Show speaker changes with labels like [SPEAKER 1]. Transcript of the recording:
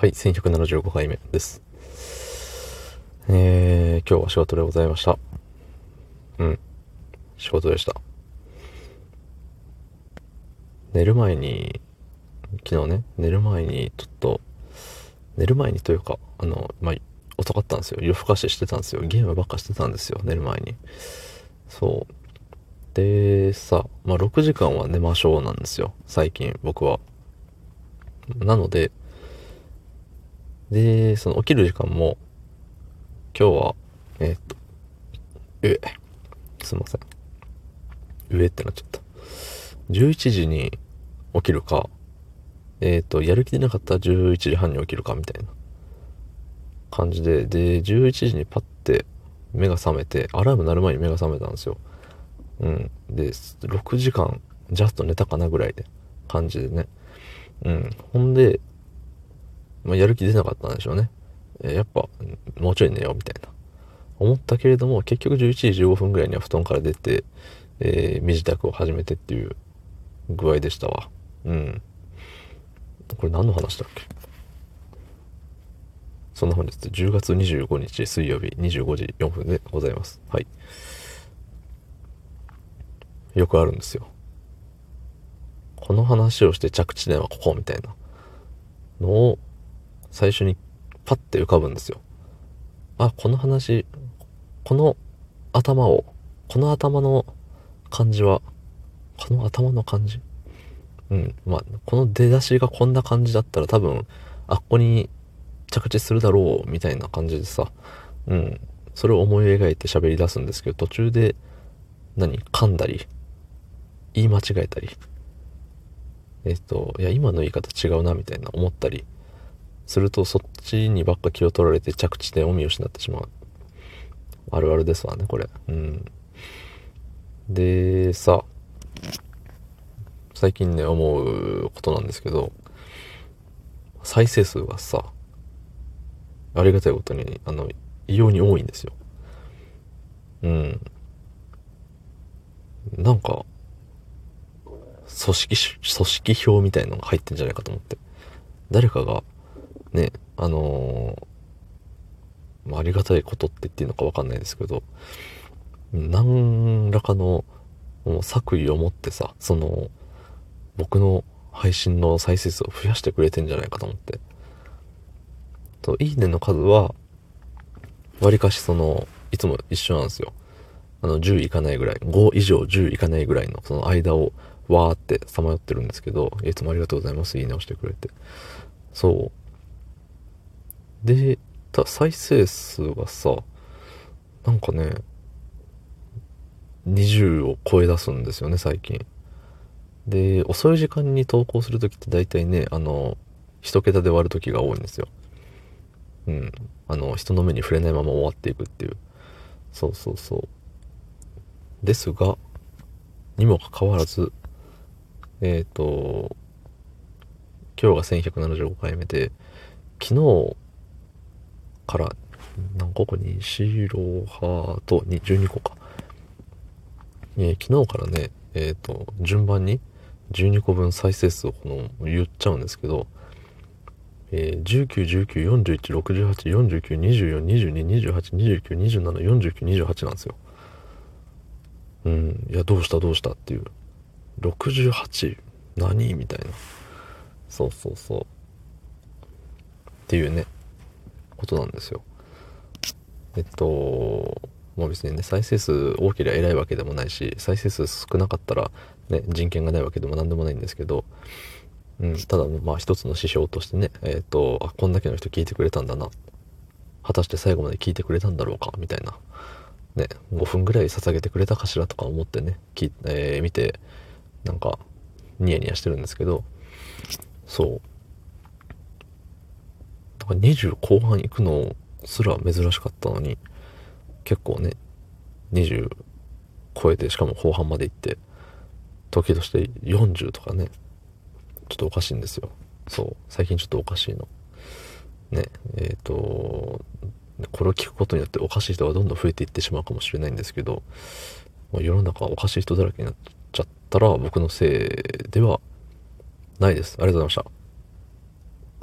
[SPEAKER 1] はい、1175回目です。えー、今日は仕事でございました。うん、仕事でした。寝る前に、昨日ね、寝る前にちょっと、寝る前にというか、あの、まあ、遅かったんですよ。夜更かししてたんですよ。ゲームばっかしてたんですよ、寝る前に。そう。で、さ、まあ、6時間は寝ましょうなんですよ。最近、僕は。なので、で、その起きる時間も、今日は、えー、っと、上、すいません。上ってなっちゃった。11時に起きるか、えー、っと、やる気出なかったら11時半に起きるかみたいな感じで、で、11時にパッて目が覚めて、アラーム鳴る前に目が覚めたんですよ。うん。で、6時間、ジャスト寝たかなぐらいで、感じでね。うん。ほんで、まあ、やる気出なかったんでしょうね。えやっぱ、もうちょい寝ようみたいな。思ったけれども、結局11時15分ぐらいには布団から出て、えー、身支度を始めてっていう具合でしたわ。うん。これ何の話だっけ？そんな本日10月25日水曜日25時4分でございます。はい。よくあるんですよ。この話をして着地点はここみたいなのを最初にパッて浮かぶんですよ。あ、この話、この頭を、この頭の感じは、この頭の感じ？うん。まあ、この出だしがこんな感じだったら多分、あっこに着地するだろう、みたいな感じでさ、うん。それを思い描いて喋り出すんですけど、途中で、何噛んだり、言い間違えたり、えっ、と、いや、今の言い方違うな、みたいな思ったり、するとそっちにばっか気を取られて着地点を見失ってしまう。あるあるですわね、これ。うん。で、さ、最近ね、思うことなんですけど、再生数がさ、ありがたいことに、あの、異様に多いんですよ。うん。なんか、組織、組織票みたいのが入ってんじゃないかと思って。誰かが、ね、あのー、ありがたいことって言っていいのかわかんないですけど、何らかの作為を持ってさ、その、僕の配信の再生数を増やしてくれてんじゃないかと思って。と、いいねの数は、わりかしその、いつも一緒なんですよ。あの、10いかないぐらい、5以上10いかないぐらいの、その間を、わーってさまよってるんですけど、いつもありがとうございます。いいねをしてくれて。そう。で、た再生数がさ、なんかね、20を超え出すんですよね、最近。で、遅い時間に投稿するときって大体ね、あの、一桁で割るときが多いんですよ。うん。あの、人の目に触れないまま終わっていくっていう。そうそうそう。ですが、にもかかわらず、えっ、ー、と、今日が1175回目で、昨日から何個かに白ハートに12個か、えー、昨日からねえっ、ー、と順番に12個分再生数をこの言っちゃうんですけど、えー、1919416849222224222829274928なんですよ。うんいやどうしたどうしたっていう。68何？みたいな。そうそうそう。っていうね。ことなんですよ。えっと、もう別にね、再生数多ければ偉いわけでもないし、再生数少なかったらね、人権がないわけでも何でもないんですけど、うん、ただ、まあ一つの指標としてね、えっと、あ、こんだけの人聞いてくれたんだな。果たして最後まで聞いてくれたんだろうか、みたいな。ね、5分ぐらい捧げてくれたかしらとか思ってね、きえー、見て、なんか、ニヤニヤしてるんですけど、そう。か20後半行くのすら珍しかったのに、結構ね、20超えて、しかも後半まで行って、時として40とかね、ちょっとおかしいんですよ。そう。最近ちょっとおかしいの。ね、えっ、ー、と、これを聞くことによっておかしい人がどんどん増えていってしまうかもしれないんですけど、ま、世の中おかしい人だらけになっちゃったら僕のせいではないです。ありがとうございました。